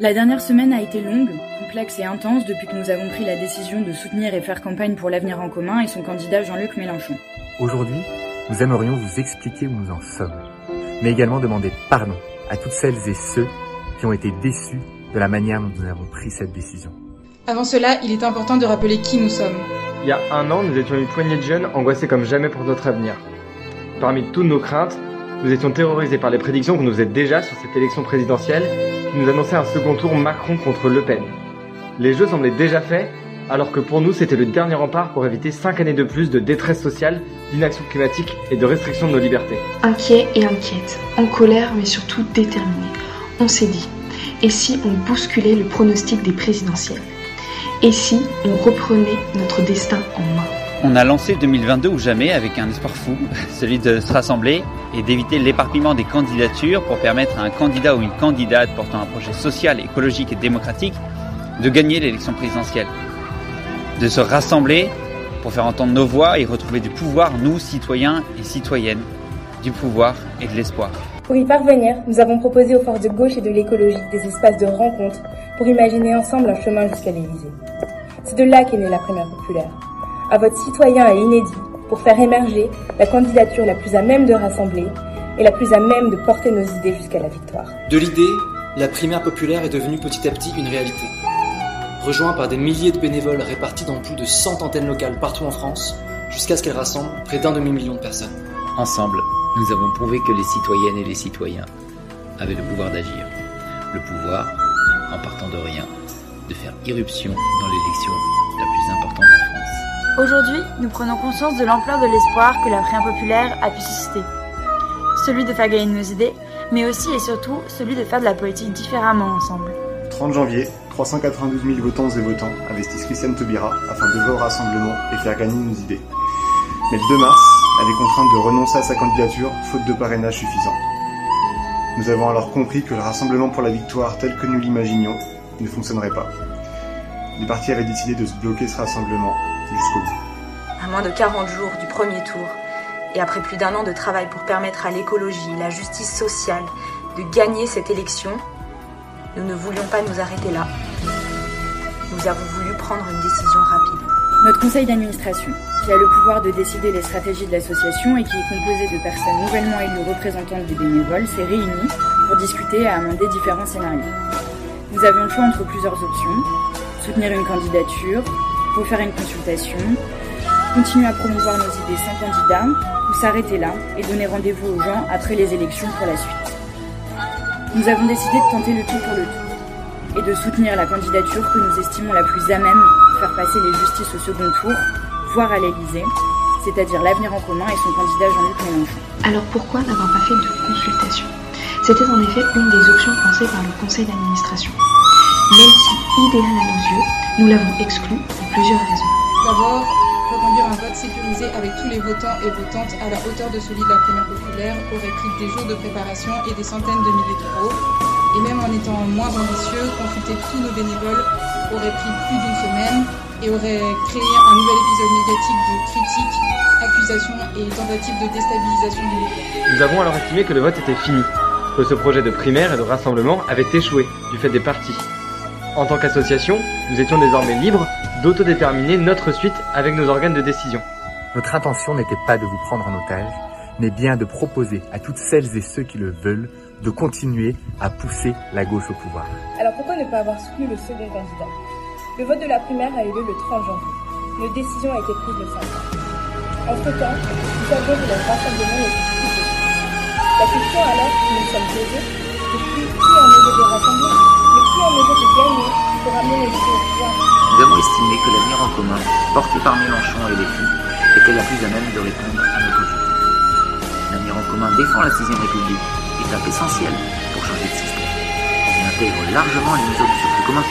La dernière semaine a été longue, complexe et intense depuis que nous avons pris la décision de soutenir et faire campagne pour l'avenir en commun et son candidat Jean-Luc Mélenchon. Aujourd'hui, nous aimerions vous expliquer où nous en sommes, mais également demander pardon à toutes celles et ceux qui ont été déçus de la manière dont nous avons pris cette décision. Avant cela, il est important de rappeler qui nous sommes. Il y a un an, nous étions une poignée de jeunes angoissés comme jamais pour notre avenir. Parmi toutes nos craintes, nous étions terrorisés par les prédictions qu'on nous faisait déjà sur cette élection présidentielle nous annonçait un second tour Macron contre Le Pen. Les jeux semblaient déjà faits, alors que pour nous c'était le dernier rempart pour éviter 5 années de plus de détresse sociale, d'inaction climatique et de restriction de nos libertés. Inquiet et inquiète, en colère mais surtout déterminé, on s'est dit, et si on bousculait le pronostic des présidentielles? Et si on reprenait notre destin en main? On a lancé 2022 ou jamais avec un espoir fou, celui de se rassembler et d'éviter l'éparpillement des candidatures pour permettre à un candidat ou une candidate portant un projet social, écologique et démocratique de gagner l'élection présidentielle. De se rassembler pour faire entendre nos voix et retrouver du pouvoir, nous, citoyens et citoyennes, du pouvoir et de l'espoir. Pour y parvenir, nous avons proposé aux forces de gauche et de l'écologie des espaces de rencontre pour imaginer ensemble un chemin jusqu'à l'Élysée. C'est de là qu'est née la primaire populaire à votre citoyen et inédit pour faire émerger la candidature la plus à même de rassembler et la plus à même de porter nos idées jusqu'à la victoire. De l'idée, la primaire populaire est devenue petit à petit une réalité. Rejoint par des milliers de bénévoles répartis dans plus de 100 antennes locales partout en France, jusqu'à ce qu'elle rassemble près d'un demi-million de personnes. Ensemble, nous avons prouvé que les citoyennes et les citoyens avaient le pouvoir d'agir. Le pouvoir, en partant de rien, de faire irruption dans l'élection la plus importante. Aujourd'hui, nous prenons conscience de l'ampleur de l'espoir que la prière populaire a pu susciter. Celui de faire gagner nos idées, mais aussi et surtout celui de faire de la politique différemment ensemble. 30 janvier, 392 000 votants et votants investissent Christiane Taubira afin de voir au rassemblement et faire gagner nos idées. Mais le 2 mars, elle est contrainte de renoncer à sa candidature faute de parrainage suffisant. Nous avons alors compris que le Rassemblement pour la victoire tel que nous l'imaginions ne fonctionnerait pas. Les partis avaient décidé de se bloquer ce rassemblement jusqu'au bout. À moins de 40 jours du premier tour, et après plus d'un an de travail pour permettre à l'écologie, la justice sociale de gagner cette élection, nous ne voulions pas nous arrêter là. Nous avons voulu prendre une décision rapide. Notre conseil d'administration, qui a le pouvoir de décider les stratégies de l'association et qui est composé de personnes nouvellement élues représentantes des bénévoles, s'est réuni pour discuter et amender différents scénarios. Nous avions le choix entre plusieurs options. Soutenir une candidature, faire une consultation, continuer à promouvoir nos idées sans candidat ou s'arrêter là et donner rendez-vous aux gens après les élections pour la suite. Nous avons décidé de tenter le tout pour le tout et de soutenir la candidature que nous estimons la plus à même faire passer les justices au second tour, voire à l'Élysée, c'est-à-dire l'avenir en commun et son candidat Jean-Luc Mélenchon. Alors pourquoi n'avoir pas fait de consultation? C'était en effet une des options pensées par le conseil d'administration. Même si idéal à nos yeux, nous l'avons exclu pour plusieurs raisons. D'abord, reconduire un vote sécurisé avec tous les votants et votantes à la hauteur de celui de la primaire populaire aurait pris des jours de préparation et des centaines de milliers d'euros. Et même en étant moins ambitieux, consulter tous nos bénévoles aurait pris plus d'une semaine et aurait créé un nouvel épisode médiatique de critiques, accusations et tentatives de déstabilisation du mouvement. Nous avons alors estimé que le vote était fini, que ce projet de primaire et de rassemblement avait échoué du fait des partis en tant qu'association, nous étions désormais libres d'autodéterminer notre suite avec nos organes de décision. Notre intention n'était pas de vous prendre en otage, mais bien de proposer à toutes celles et ceux qui le veulent de continuer à pousser la gauche au pouvoir. Alors pourquoi ne pas avoir soutenu le second candidat? Le vote de la primaire a eu lieu le 30 janvier. Nos décisions ont été prises le 5 Entre-temps, nous savions que le rassemblement possible. La question alors que nous sommes posés, c'est estimé que l'avenir en commun, porté par Mélenchon et les filles, était la plus à même de répondre à nos objectifs. L'avenir en commun défend la 6ème République, étape essentielle pour changer de système. Il intègre largement les mesures du socle commun.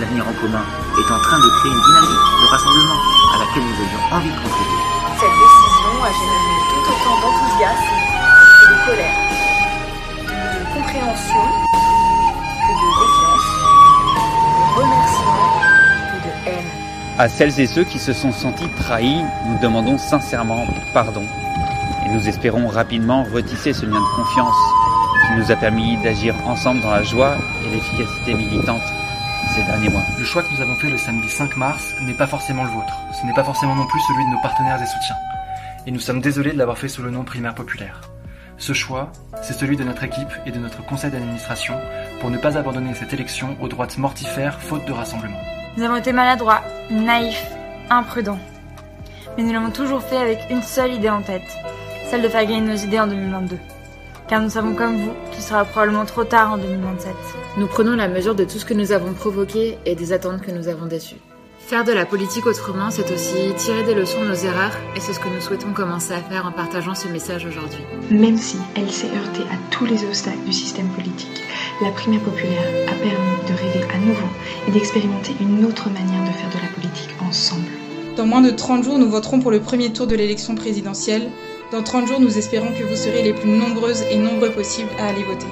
l'avenir en commun est en train de créer une dynamique de rassemblement à laquelle nous avions envie de contribuer. Cette décision a généré tout autant d'enthousiasme À celles et ceux qui se sont sentis trahis, nous demandons sincèrement pardon. Et nous espérons rapidement retisser ce lien de confiance qui nous a permis d'agir ensemble dans la joie et l'efficacité militante ces derniers mois. Le choix que nous avons fait le samedi 5 mars n'est pas forcément le vôtre. Ce n'est pas forcément non plus celui de nos partenaires et soutiens. Et nous sommes désolés de l'avoir fait sous le nom primaire populaire. Ce choix, c'est celui de notre équipe et de notre conseil d'administration pour ne pas abandonner cette élection aux droites mortifères faute de rassemblement. Nous avons été maladroits, naïfs, imprudents. Mais nous l'avons toujours fait avec une seule idée en tête, celle de faire gagner nos idées en 2022. Car nous savons comme vous qu'il sera probablement trop tard en 2027. Nous prenons la mesure de tout ce que nous avons provoqué et des attentes que nous avons déçues. Faire de la politique autrement, c'est aussi tirer des leçons de nos erreurs, et c'est ce que nous souhaitons commencer à faire en partageant ce message aujourd'hui. Même si elle s'est heurtée à tous les obstacles du système politique, la primaire populaire a permis de rêver à nouveau et d'expérimenter une autre manière de faire de la politique ensemble. Dans moins de 30 jours, nous voterons pour le premier tour de l'élection présidentielle. Dans 30 jours, nous espérons que vous serez les plus nombreuses et nombreux possibles à aller voter.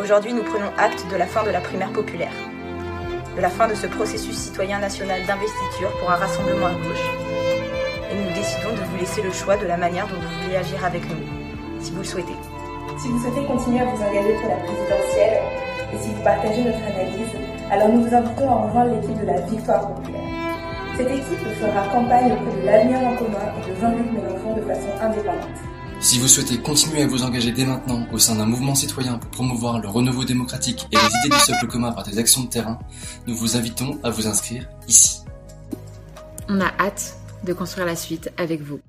Aujourd'hui, nous prenons acte de la fin de la primaire populaire, de la fin de ce processus citoyen national d'investiture pour un rassemblement à gauche. Et nous décidons de vous laisser le choix de la manière dont vous voulez agir avec nous, si vous le souhaitez. Si vous souhaitez continuer à vous engager pour la présidentielle et si vous partagez notre analyse, alors nous vous invitons à rejoindre l'équipe de la Victoire populaire. Cette équipe fera campagne auprès de l'avenir en commun et de Jean-Luc Mélenchon de façon indépendante. Si vous souhaitez continuer à vous engager dès maintenant au sein d'un mouvement citoyen pour promouvoir le renouveau démocratique et les idées du socle commun par des actions de terrain, nous vous invitons à vous inscrire ici. On a hâte de construire la suite avec vous.